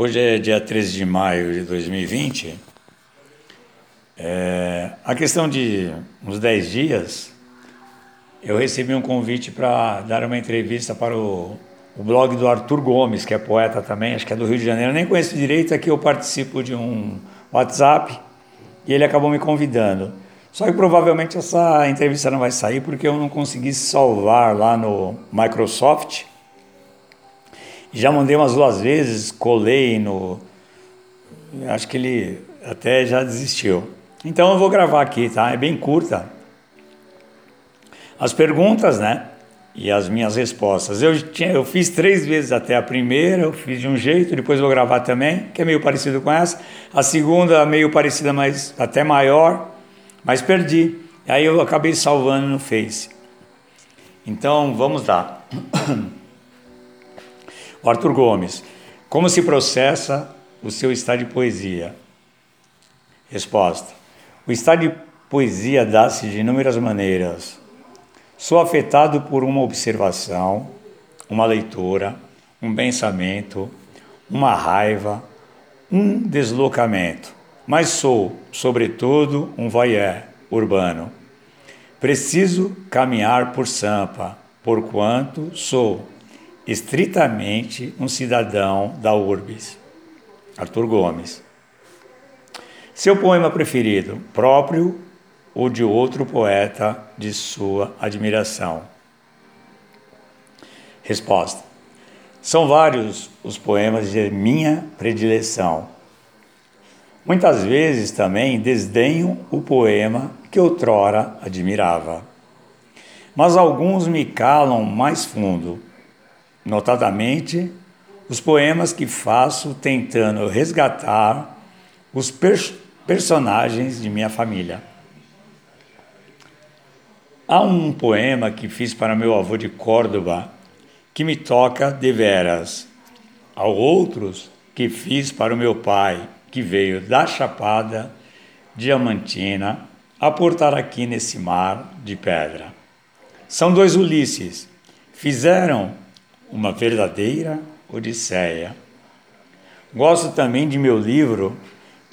Hoje é dia 13 de maio de 2020. É, a questão de uns 10 dias, eu recebi um convite para dar uma entrevista para o, o, blog do Arthur Gomes, que é poeta também, acho que é do Rio de Janeiro. Eu nem conheço direito, aqui eu participo de um WhatsApp e ele acabou me convidando. Só que provavelmente essa entrevista não vai sair porque eu não consegui salvar lá no Microsoft já mandei umas duas vezes, colei no. Acho que ele até já desistiu. Então eu vou gravar aqui, tá? É bem curta. As perguntas, né? E as minhas respostas. Eu, tinha, eu fiz três vezes até a primeira, eu fiz de um jeito, depois vou gravar também, que é meio parecido com essa. A segunda, meio parecida, mas até maior, mas perdi. Aí eu acabei salvando no Face. Então vamos lá. Arthur Gomes, como se processa o seu estado de poesia? Resposta: O estado de poesia dá-se de inúmeras maneiras. Sou afetado por uma observação, uma leitura, um pensamento, uma raiva, um deslocamento, mas sou, sobretudo, um voyeur urbano. Preciso caminhar por Sampa, porquanto sou estritamente um cidadão da Urbis. Arthur Gomes. Seu poema preferido, próprio ou de outro poeta de sua admiração? Resposta: São vários os poemas de minha predileção. Muitas vezes também desdenho o poema que outrora admirava. Mas alguns me calam mais fundo notadamente os poemas que faço tentando resgatar os pers personagens de minha família. Há um poema que fiz para meu avô de Córdoba que me toca deveras. Há outros que fiz para o meu pai, que veio da Chapada Diamantina a portar aqui nesse mar de pedra. São dois Ulisses. Fizeram uma verdadeira odisseia. Gosto também de meu livro,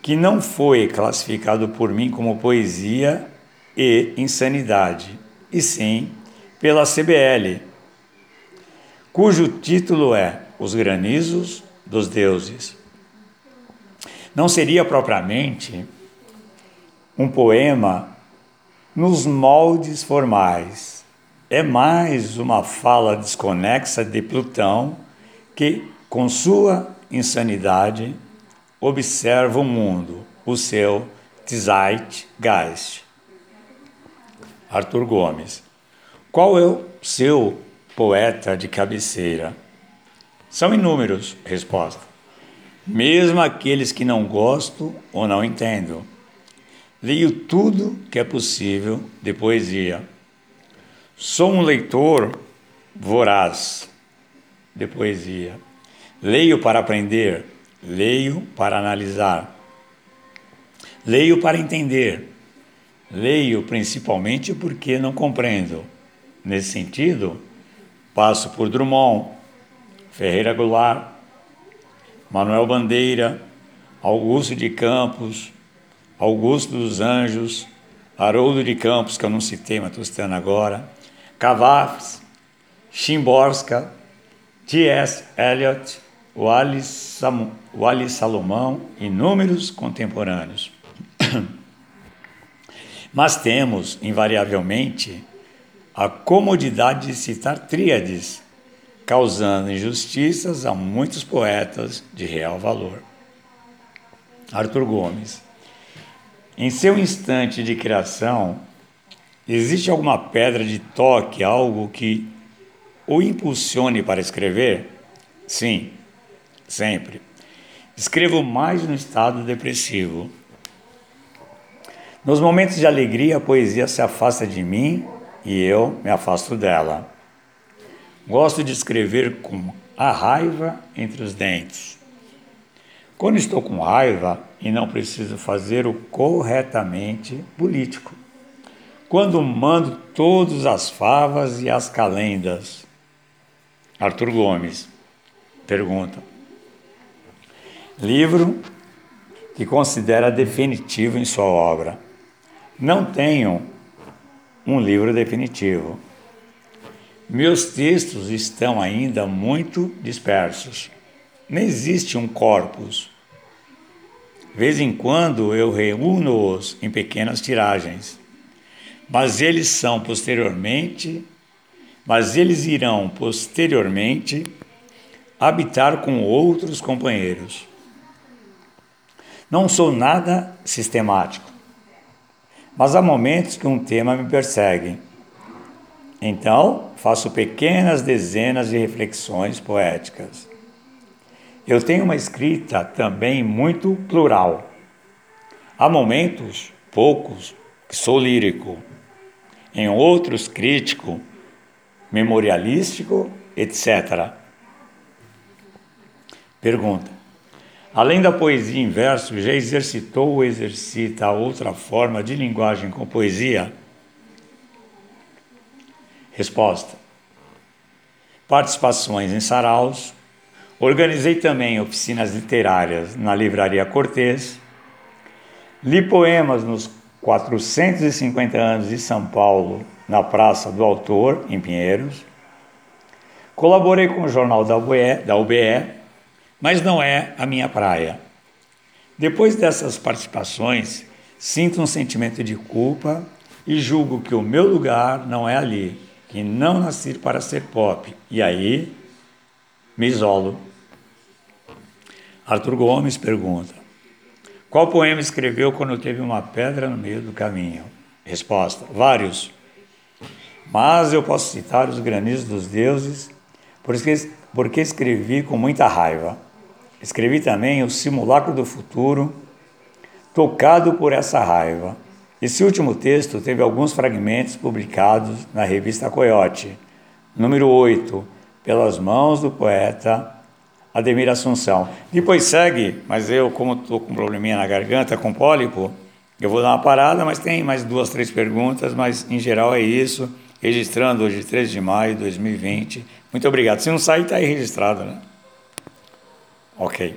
que não foi classificado por mim como poesia e insanidade, e sim pela CBL, cujo título é Os Granizos dos Deuses. Não seria propriamente um poema nos moldes formais, é mais uma fala desconexa de Plutão que, com sua insanidade, observa o mundo, o seu Zeitgeist. Arthur Gomes. Qual é o seu poeta de cabeceira? São inúmeros, resposta. Mesmo aqueles que não gosto ou não entendo. Leio tudo que é possível de poesia Sou um leitor voraz de poesia. Leio para aprender, leio para analisar, leio para entender, leio principalmente porque não compreendo. Nesse sentido, passo por Drummond, Ferreira Goulart, Manuel Bandeira, Augusto de Campos, Augusto dos Anjos, Haroldo de Campos, que eu não citei, mas estou citando agora, Cavafis, Chimborska, T.S. Eliot, Wally Salomão e inúmeros contemporâneos. Mas temos, invariavelmente, a comodidade de citar tríades, causando injustiças a muitos poetas de real valor. Arthur Gomes. Em seu instante de criação, Existe alguma pedra de toque, algo que o impulsione para escrever? Sim, sempre. Escrevo mais no estado depressivo. Nos momentos de alegria, a poesia se afasta de mim e eu me afasto dela. Gosto de escrever com a raiva entre os dentes. Quando estou com raiva e não preciso fazer o corretamente político quando mando todas as favas e as calendas? Arthur Gomes pergunta. livro que considera definitivo em sua obra. Não tenho um livro definitivo. Meus textos estão ainda muito dispersos. Não existe um corpus. De vez em quando eu reúno-os em pequenas tiragens, mas eles são posteriormente, mas eles irão posteriormente habitar com outros companheiros. Não sou nada sistemático, mas há momentos que um tema me persegue. Então, faço pequenas dezenas de reflexões poéticas. Eu tenho uma escrita também muito plural. Há momentos, poucos, que sou lírico, em outros crítico, memorialístico, etc. Pergunta: Além da poesia em verso, já exercitou ou exercita outra forma de linguagem com poesia? Resposta: Participações em saraus. Organizei também oficinas literárias na Livraria Cortês. Li poemas nos 450 anos de São Paulo, na Praça do Autor, em Pinheiros. Colaborei com o jornal da UBE, da UBE mas não é a minha praia. Depois dessas participações, sinto um sentimento de culpa e julgo que o meu lugar não é ali, que não nasci para ser pop. E aí me isolo. Arthur Gomes pergunta: Qual poema escreveu quando teve uma pedra no meio do caminho? Resposta: Vários. Mas eu posso citar os granizos dos deuses, porque, porque escrevi com muita raiva. Escrevi também o Simulacro do Futuro, tocado por essa raiva. Esse último texto teve alguns fragmentos publicados na revista Coyote, número 8, pelas mãos do poeta Ademir Assunção. Depois segue, mas eu, como estou com um probleminha na garganta, com pólipo, eu vou dar uma parada, mas tem mais duas, três perguntas, mas em geral é isso. Registrando hoje, 3 de maio de 2020. Muito obrigado. Se não sair, está aí registrado, né? Ok.